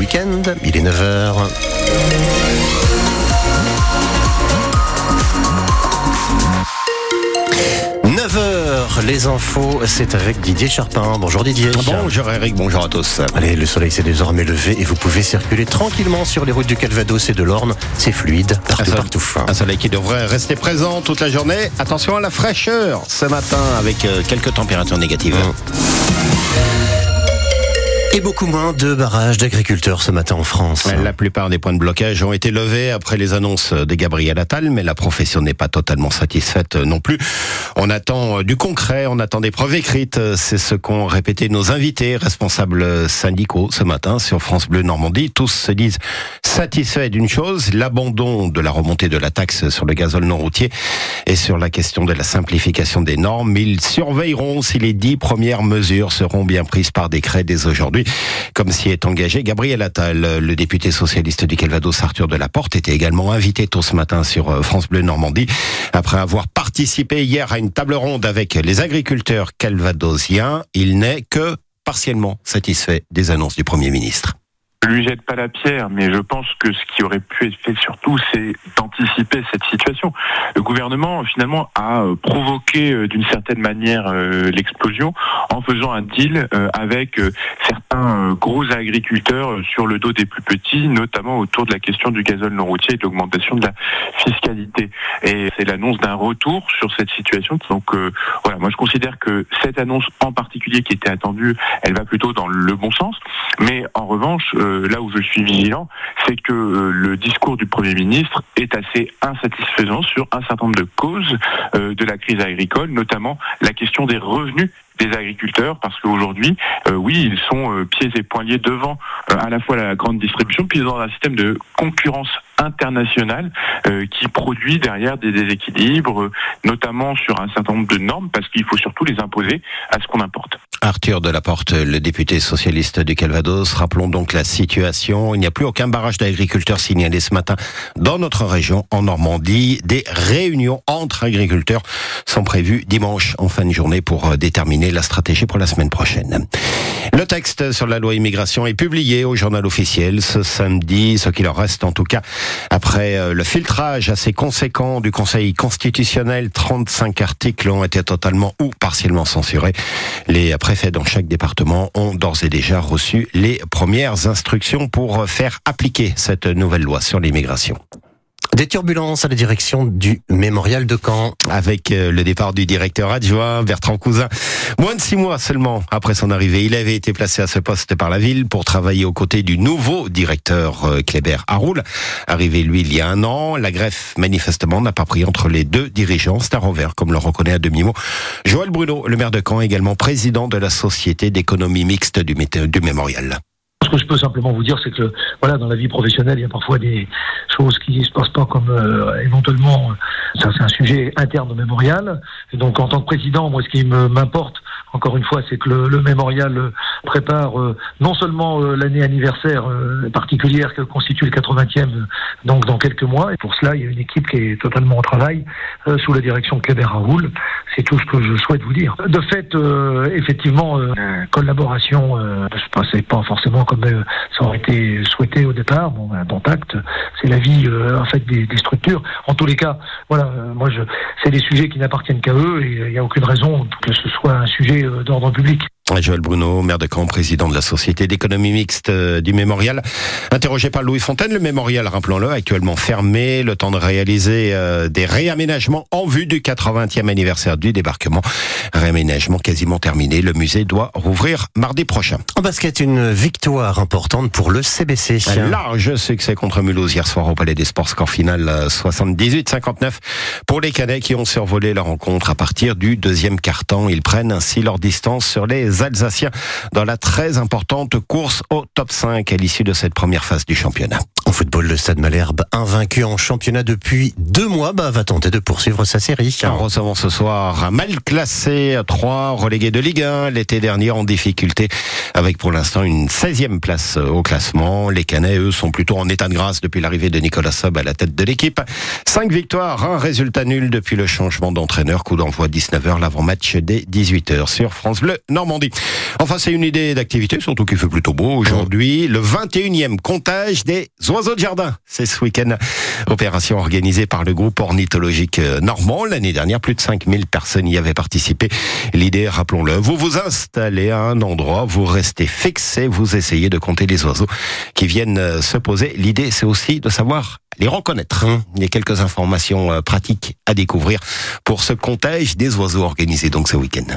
week-end. Il est 9h. les infos, c'est avec Didier Charpin. Bonjour Didier. Bonjour Eric, bonjour à tous. Allez, le soleil s'est désormais levé et vous pouvez circuler tranquillement sur les routes du Calvados et de l'Orne. C'est fluide partout, partout. Un soleil qui devrait rester présent toute la journée. Attention à la fraîcheur ce matin avec euh, quelques températures négatives. Mmh. Et beaucoup moins de barrages d'agriculteurs ce matin en France. La plupart des points de blocage ont été levés après les annonces de Gabriel Attal, mais la profession n'est pas totalement satisfaite non plus. On attend du concret, on attend des preuves écrites. C'est ce qu'ont répété nos invités, responsables syndicaux ce matin sur France Bleu Normandie. Tous se disent satisfaits d'une chose, l'abandon de la remontée de la taxe sur le gazole non routier et sur la question de la simplification des normes. Ils surveilleront si les dix premières mesures seront bien prises par décret dès aujourd'hui comme s'y est engagé Gabriel Attal. Le député socialiste du Calvados, Arthur Delaporte, était également invité tôt ce matin sur euh, France Bleu Normandie, après avoir participé hier à une table ronde avec les agriculteurs calvadosiens. Il n'est que partiellement satisfait des annonces du Premier ministre. Je lui jette pas la pierre, mais je pense que ce qui aurait pu être fait surtout, c'est d'anticiper cette situation. Le gouvernement, finalement, a euh, provoqué euh, d'une certaine manière euh, l'explosion en faisant un deal avec certains gros agriculteurs sur le dos des plus petits, notamment autour de la question du gazole non routier et de l'augmentation de la fiscalité. Et c'est l'annonce d'un retour sur cette situation. Donc voilà, moi je considère que cette annonce en particulier qui était attendue, elle va plutôt dans le bon sens. Mais en revanche, là où je suis vigilant, c'est que euh, le discours du Premier ministre est assez insatisfaisant sur un certain nombre de causes euh, de la crise agricole, notamment la question des revenus des agriculteurs parce qu'aujourd'hui, oui, ils sont pieds et poings liés devant à la fois la grande distribution, puis dans un système de concurrence internationale qui produit derrière des déséquilibres, notamment sur un certain nombre de normes, parce qu'il faut surtout les imposer à ce qu'on importe. Arthur Delaporte, le député socialiste du Calvados. Rappelons donc la situation. Il n'y a plus aucun barrage d'agriculteurs signalé ce matin dans notre région, en Normandie. Des réunions entre agriculteurs sont prévues dimanche en fin de journée pour euh, déterminer la stratégie pour la semaine prochaine. Le texte sur la loi immigration est publié au journal officiel ce samedi, ce qu'il en reste en tout cas après euh, le filtrage assez conséquent du Conseil constitutionnel. 35 articles ont été totalement ou partiellement censurés. Les préfets dans chaque département ont d'ores et déjà reçu les premières instructions pour faire appliquer cette nouvelle loi sur l'immigration. Des turbulences à la direction du mémorial de Caen. Avec euh, le départ du directeur adjoint Bertrand Cousin. Moins de six mois seulement après son arrivée, il avait été placé à ce poste par la ville pour travailler aux côtés du nouveau directeur euh, Kléber Haroul. Arrivé lui il y a un an, la greffe manifestement n'a pas pris entre les deux dirigeants. C'est un revers, comme le reconnaît à demi-mot. Joël Bruno, le maire de Caen, également président de la société d'économie mixte du, du mémorial. Que je peux simplement vous dire, c'est que voilà, dans la vie professionnelle, il y a parfois des choses qui ne se passent pas comme euh, éventuellement. Ça, c'est un sujet interne au mémorial. Et donc, en tant que président, moi, ce qui m'importe, encore une fois, c'est que le, le, mémorial prépare euh, non seulement l'année anniversaire particulière que constitue le 80e, donc dans quelques mois. Et pour cela, il y a une équipe qui est totalement au travail sous la direction de Kléber Raoul. C'est tout ce que je souhaite vous dire. De fait, effectivement, collaboration, c'est pas forcément comme euh, ça aurait été souhaité au départ. Bon, un contact, c'est la vie euh, en fait des, structures. En tous les cas, voilà, euh, moi, je, c'est des sujets qui n'appartiennent qu'à eux et il n'y a aucune raison que ce soit un sujet d'ordre public. Joël Bruno, maire de Caen, président de la Société d'économie mixte euh, du Mémorial. Interrogé par Louis Fontaine, le Mémorial, rappelons-le, actuellement fermé, le temps de réaliser euh, des réaménagements en vue du 80e anniversaire du débarquement. Réaménagement quasiment terminé. Le musée doit rouvrir mardi prochain. En basket, une victoire importante pour le CBC. Un large succès contre Mulhouse hier soir au Palais des Sports, score final 78-59 euh, pour les Canets qui ont survolé la rencontre à partir du deuxième quart-temps. Ils prennent ainsi leur distance sur les Alsaciens dans la très importante course au top 5 à l'issue de cette première phase du championnat. En football, le Stade Malherbe, invaincu en championnat depuis deux mois, bah, va tenter de poursuivre sa série. En recevant ce soir un mal classé à 3, relégué de Ligue 1, l'été dernier en difficulté, avec pour l'instant une 16e place au classement. Les Canets, eux, sont plutôt en état de grâce depuis l'arrivée de Nicolas Sob à la tête de l'équipe. Cinq victoires, un résultat nul depuis le changement d'entraîneur. Coup d'envoi 19h, l'avant-match dès 18h sur France Bleu Normandie. Enfin, c'est une idée d'activité, surtout qu'il fait plutôt beau aujourd'hui. Le 21e comptage des oiseaux de jardin. C'est ce week-end. Opération organisée par le groupe ornithologique euh, normand. L'année dernière, plus de 5000 personnes y avaient participé. L'idée, rappelons-le, vous vous installez à un endroit, vous restez fixé, vous essayez de compter les oiseaux qui viennent euh, se poser. L'idée, c'est aussi de savoir les reconnaître. Hein. Il y a quelques informations euh, pratiques à découvrir pour ce comptage des oiseaux organisés donc ce week-end.